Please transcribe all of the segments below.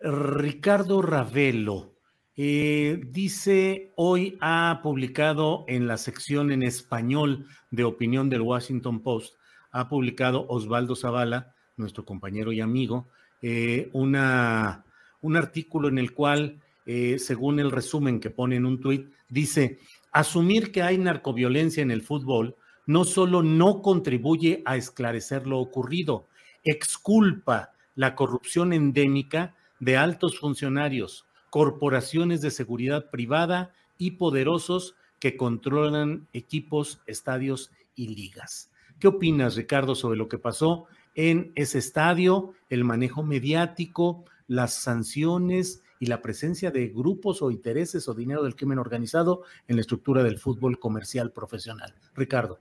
Ricardo Ravelo eh, dice, hoy ha publicado en la sección en español de opinión del Washington Post, ha publicado Osvaldo Zavala, nuestro compañero y amigo, eh, una, un artículo en el cual, eh, según el resumen que pone en un tuit, dice, asumir que hay narcoviolencia en el fútbol no solo no contribuye a esclarecer lo ocurrido, exculpa la corrupción endémica de altos funcionarios, corporaciones de seguridad privada y poderosos que controlan equipos, estadios y ligas. ¿Qué opinas, Ricardo, sobre lo que pasó en ese estadio, el manejo mediático, las sanciones y la presencia de grupos o intereses o dinero del crimen organizado en la estructura del fútbol comercial profesional? Ricardo.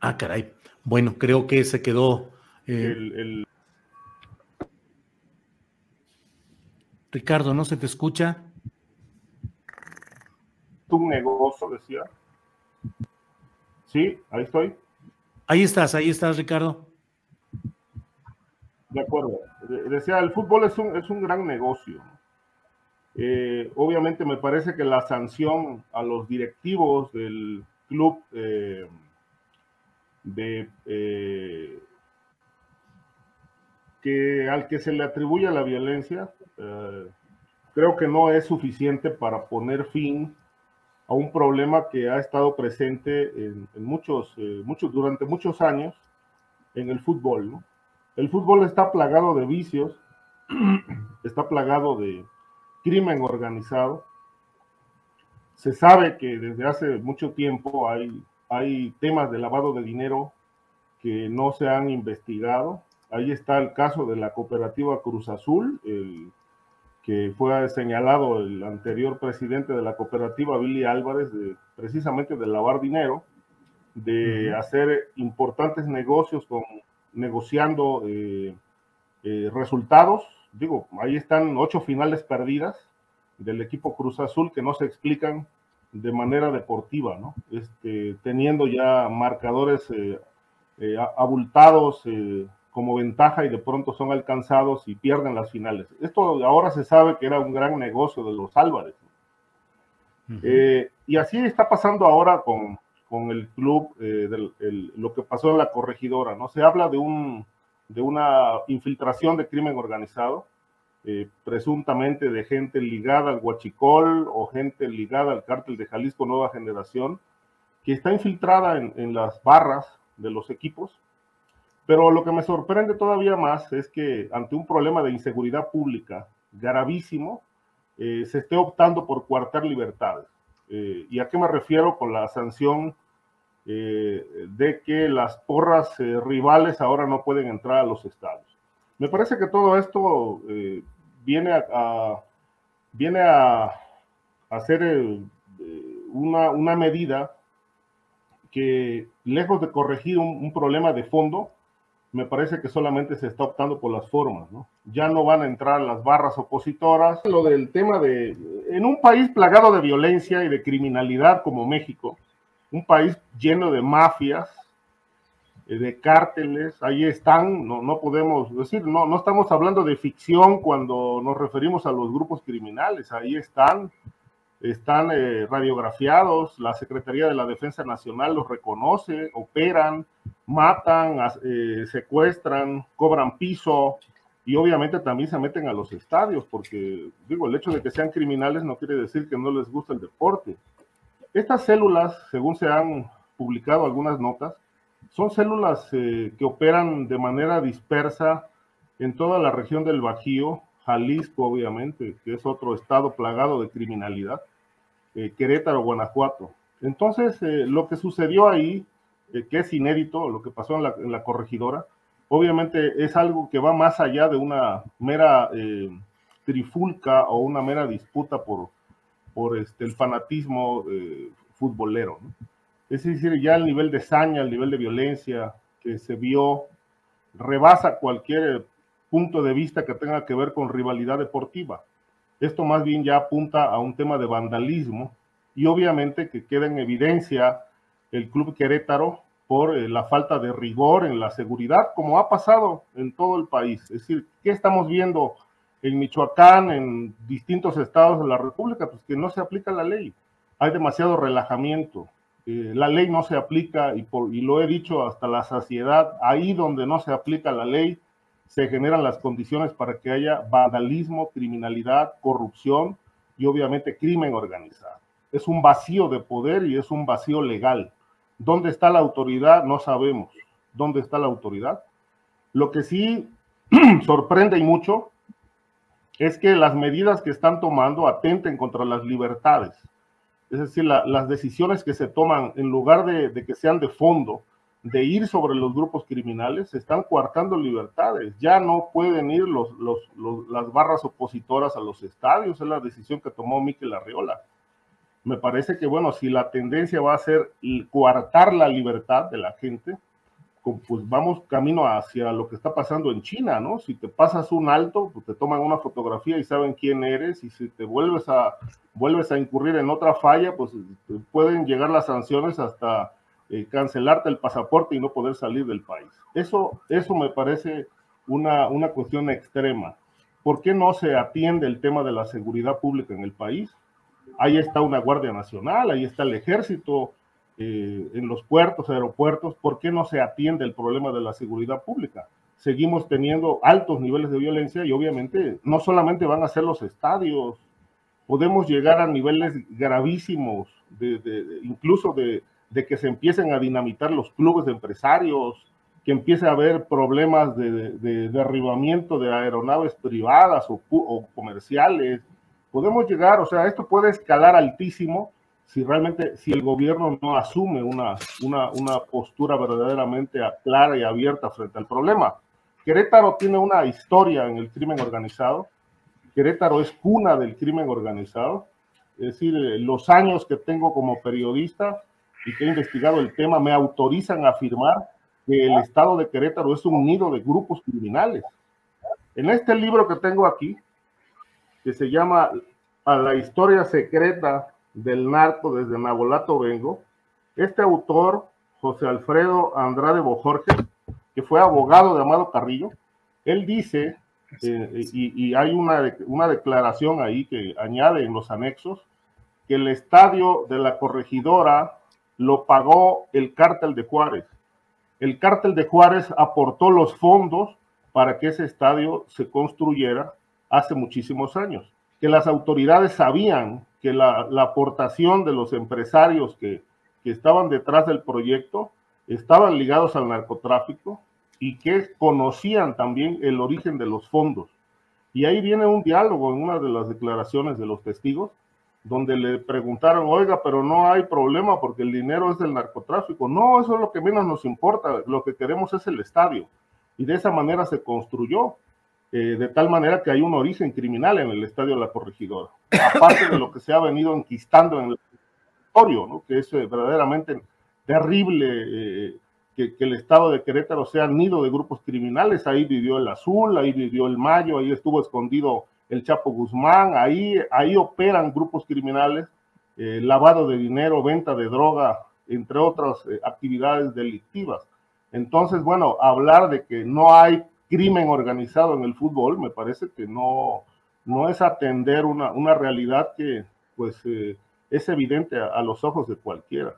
Ah, caray. Bueno, creo que se quedó. Eh, El, el- Ricardo, ¿no se te escucha? un negocio, decía. Sí, ahí estoy. Ahí estás, ahí estás, Ricardo. De acuerdo. De- Decía, el fútbol es un, es un gran negocio. Eh, obviamente me parece que la sanción a los directivos del club eh, de eh, que al que se le atribuye la violencia, eh, creo que no es suficiente para poner fin a un problema que ha estado presente en, muchos, eh, muchos, durante muchos años en el fútbol. ¿no? El fútbol está plagado de vicios, está plagado de crimen organizado. Se sabe que desde hace mucho tiempo hay, hay temas de lavado de dinero que no se han investigado. Ahí está el caso de la cooperativa Cruz Azul, el que fue señalado el anterior presidente de la cooperativa, Billy Álvarez, de, precisamente de lavar dinero, de hacer importantes negocios con negociando eh, eh, resultados. Digo, ahí están ocho finales perdidas del equipo Cruz Azul que no se explican de manera deportiva, ¿no? Este, teniendo ya marcadores eh, eh, abultados eh, como ventaja y de pronto son alcanzados y pierden las finales. Esto ahora se sabe que era un gran negocio de los Álvarez. y así está pasando ahora con, con el club, del- el- lo que pasó en la corregidora, ¿no? Se habla de, un, de una infiltración de crimen organizado, eh, presuntamente de gente ligada al Huachicol o gente ligada al cártel de Jalisco Nueva Generación, que está infiltrada en, las barras de los equipos. Pero lo que me sorprende todavía más es que ante un problema de inseguridad pública gravísimo, eh, se esté optando por coartar libertades. Eh, ¿Y a qué me refiero con la sanción de que las porras rivales ahora no pueden entrar a los estadios? Me parece que todo esto viene a, a- viene a, hacer eh, una, una medida que, lejos de corregir un, un problema de fondo, me parece que solamente se está optando por las formas, ¿no? Ya no van a entrar las barras opositoras. Lo del tema de, en un país plagado de violencia y de criminalidad como México, un país lleno de mafias, de cárteles, ahí están, no, no podemos decir, no, no estamos hablando de ficción cuando nos referimos a los grupos criminales, ahí están, están eh, radiografiados, la Secretaría de la Defensa Nacional los reconoce, operan, matan, eh, secuestran, cobran piso y obviamente también se meten a los estadios, porque digo, el hecho de que sean criminales no quiere decir que no les gusta el deporte. Estas células, según se han publicado algunas notas, son células eh, que operan de manera dispersa en toda la región del Bajío, Jalisco obviamente, que es otro estado plagado de criminalidad, eh, Querétaro, Guanajuato. Entonces, eh, lo que sucedió ahí, que es inédito, lo que pasó en la, corregidora, obviamente es algo que va más allá de una mera trifulca o una mera disputa por, por este, el fanatismo futbolero. ¿no? Es decir, ya el nivel de saña, el nivel de violencia que se vio rebasa cualquier punto de vista que tenga que ver con rivalidad deportiva. Esto más bien ya apunta a un tema de vandalismo y obviamente que queda en evidencia el Club Querétaro por eh, la falta de rigor en la seguridad, como ha pasado en todo el país. Es decir, ¿qué estamos viendo en Michoacán, en distintos estados de la República? Pues que no se aplica la ley. Hay demasiado relajamiento, eh, la ley no se aplica y, y lo he dicho hasta la saciedad, ahí donde no se aplica la ley, se generan las condiciones para que haya vandalismo, criminalidad, corrupción y obviamente crimen organizado. Es un vacío de poder y es un vacío legal. ¿Dónde está la autoridad? No sabemos. ¿Dónde está la autoridad? Lo que sí sorprende y mucho es que las medidas que están tomando atenten contra las libertades es decir, las decisiones que se toman, en lugar de, que sean de fondo, de ir sobre los grupos criminales, se están coartando libertades. Ya no pueden ir las barras opositoras a los estadios, es la decisión que tomó Miquel Arriola. Me parece que, bueno, si la tendencia va a ser coartar la libertad de la gente, pues vamos camino hacia lo que está pasando en China, ¿no? Si te pasas un alto, pues te toman una fotografía y saben quién eres, y si te vuelves a, vuelves a incurrir en otra falla, pues pueden llegar las sanciones hasta eh, cancelarte el pasaporte y no poder salir del país. Eso, eso me parece una, una cuestión extrema. ¿Por qué no se atiende el tema de la seguridad pública en el país? Ahí está una Guardia Nacional, ahí está el ejército, eh, en los puertos, aeropuertos, ¿por qué no se atiende el problema de la seguridad pública? Seguimos teniendo altos niveles de violencia y obviamente no solamente van a ser los estadios, podemos llegar a niveles gravísimos, de, incluso de, que se empiecen a dinamitar los clubes de empresarios, que empiece a haber problemas de, derribamiento de aeronaves privadas o, o comerciales. Podemos llegar, o sea, esto puede escalar altísimo si realmente, si el gobierno no asume una, una, una postura verdaderamente clara y abierta frente al problema. Querétaro tiene una historia en el crimen organizado. Querétaro es cuna del crimen organizado. Es decir, eh, los años que tengo como periodista y que he investigado el tema me autorizan a afirmar que el estado de Querétaro es un nido de grupos criminales. En este libro que tengo aquí, que se llama A la historia secreta del narco desde Nabolato Vengo, este autor, José Alfredo Andrade Bojorge, que fue abogado de Amado Carrillo, él dice, eh, y, hay una, una declaración ahí que añade en los anexos, que el estadio de la corregidora lo pagó el cártel de Juárez. El cártel de Juárez aportó los fondos para que ese estadio se construyera hace muchísimos años, que las autoridades sabían que la, aportación de los empresarios que, estaban detrás del proyecto estaban ligados al narcotráfico y que conocían también el origen de los fondos. Y ahí viene un diálogo en una de las declaraciones de los testigos, donde le preguntaron, oiga, pero no hay problema porque el dinero es del narcotráfico. No, eso es lo que menos nos importa, lo que queremos es el estadio. Y de esa manera se construyó. Eh, de tal manera que hay un origen criminal en el estadio la corregidora, aparte de lo que se ha venido enquistando en el territorio, ¿no? que es eh, verdaderamente terrible eh, que, el estado de Querétaro sea nido de grupos criminales, ahí vivió el Azul, ahí vivió el Mayo, ahí estuvo escondido el Chapo Guzmán, ahí, ahí operan grupos criminales, lavado de dinero, venta de droga, entre otras actividades delictivas. Entonces, bueno, hablar de que no hay crimen organizado en el fútbol me parece que no, no es atender una, una realidad que pues eh, es evidente a, a los ojos de cualquiera.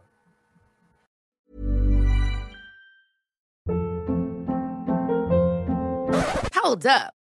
Hold up.